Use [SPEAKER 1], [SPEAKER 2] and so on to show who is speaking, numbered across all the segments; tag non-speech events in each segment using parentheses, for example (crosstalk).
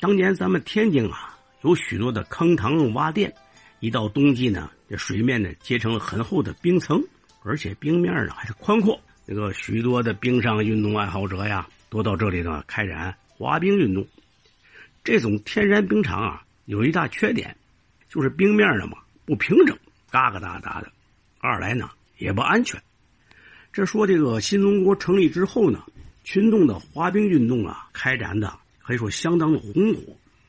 [SPEAKER 1] 当年咱们天津啊，有许多的坑塘洼甸，一到冬季呢，这水面呢结成了很厚的冰层，而且冰面呢还是宽阔。这个许多的冰上运动爱好者呀，都到这里呢开展滑冰运动。这种天然冰场啊，有一大缺点，就是冰面呢嘛不平整，嘎嘎哒哒的；二来呢也不安全。这说这个新中国成立之后呢，群众的滑冰运动啊开展的。可以说相当的红火。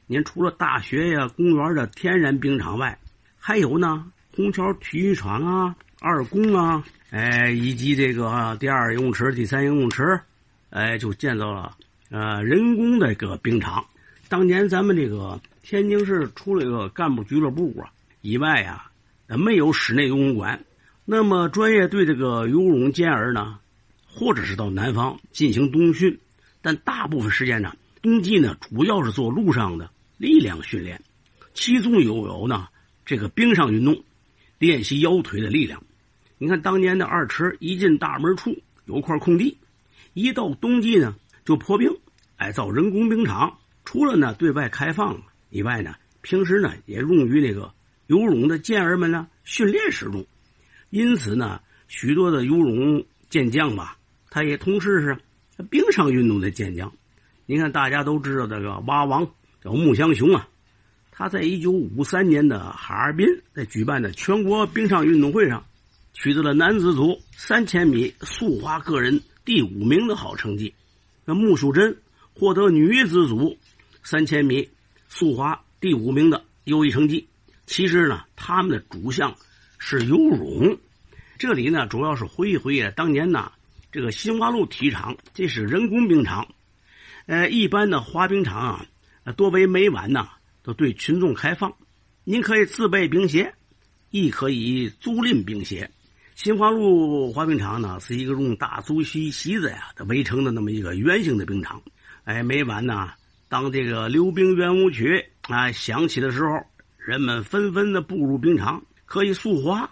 [SPEAKER 1] 您除了大学呀、公园的天然冰场外，还有呢，虹桥体育场啊、二宫啊，哎，以及这个第二游泳池、第三游泳池，哎，就建造了呃人工的一个冰场。当年咱们这个天津市除了一个干部俱乐部啊以外啊，没有室内游泳馆。那么专业对这个游泳健儿呢，或者是到南方进行冬训，但大部分时间呢。冬季呢，主要是做路上的力量训练，其中又有呢这个冰上运动，练习腰腿的力量。你看当年的二池一进大门处有块空地，一到冬季呢就破冰，哎造人工冰场。除了呢对外开放以外呢，平时呢也用于那个游泳的健儿们呢训练使用。因此呢，许多的游泳健将吧，他也同时是冰上运动的健将。你看，大家都知道这个蛙王叫穆祥雄啊，他在一九五三年的哈尔滨在举办的全国冰上运动会上，取得了男子组三千米速滑个人第五名的好成绩。那穆淑珍获得女子组三千米速滑第五名的优异成绩。其实呢，他们的主项是游泳。这里呢，主要是回忆回忆当年呢，这个新华路体育场，这是人工冰场。呃，一般的滑冰场啊，多为每晚呢都对群众开放。您可以自备冰鞋，亦可以租赁冰鞋。新华路滑冰场呢是一个用大竹席席子呀围成的那么一个圆形的冰场。哎，每晚呢，当这个溜冰圆舞曲啊响起的时候，人们纷纷的步入冰场，可以速滑，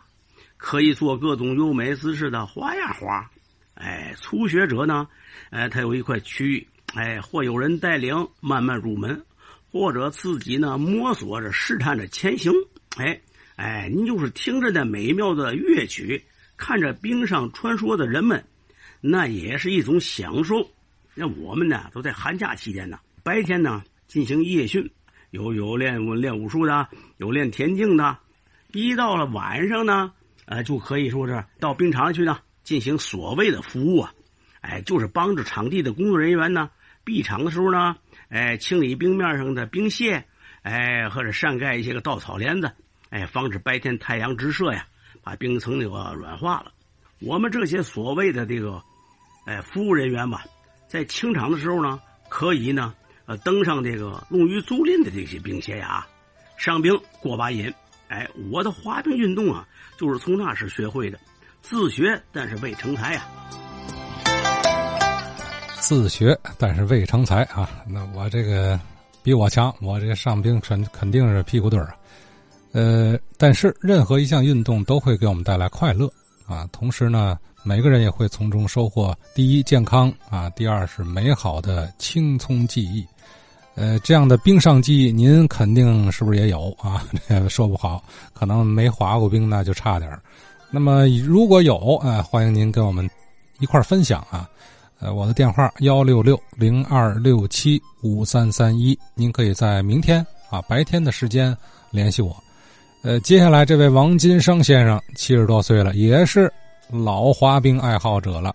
[SPEAKER 1] 可以做各种优美姿势的花样滑。哎，初学者呢，哎，他有一块区域。哎，或有人带领慢慢入门，或者自己呢摸索着试探着前行。哎哎，您就是听着那美妙的乐曲，看着冰上穿梭的人们，那也是一种享受。那我们呢，都在寒假期间呢，白天呢进行夜训，有有练练武术的，有练田径的。一到了晚上呢，呃，就可以说是到冰场去呢进行所谓的服务啊。哎，就是帮着场地的工作人员呢。闭场的时候呢，哎，清理冰面上的冰屑，哎，或者扇盖一些个稻草帘子，哎，防止白天太阳直射呀，把冰层那个软化了。我们这些所谓的这个，哎，服务人员吧，在清场的时候呢，可以呢，呃，登上这个用于租赁的这些冰鞋呀，上冰过把瘾。哎，我的滑冰运动啊，就是从那时学会的，自学但是未成才呀。
[SPEAKER 2] 自学，但是未成才啊！那我这个比我强，我这上冰肯肯定是屁股墩儿啊。呃，但是任何一项运动都会给我们带来快乐啊，同时呢，每个人也会从中收获第一健康啊，第二是美好的青葱记忆。呃，这样的冰上记忆，您肯定是不是也有啊？这 (laughs) 说不好，可能没滑过冰，那就差点那么如果有，啊，欢迎您跟我们一块分享啊。呃，我的电话幺六六零二六七五三三一，您可以在明天啊白天的时间联系我。呃，接下来这位王金生先生七十多岁了，也是老滑冰爱好者了。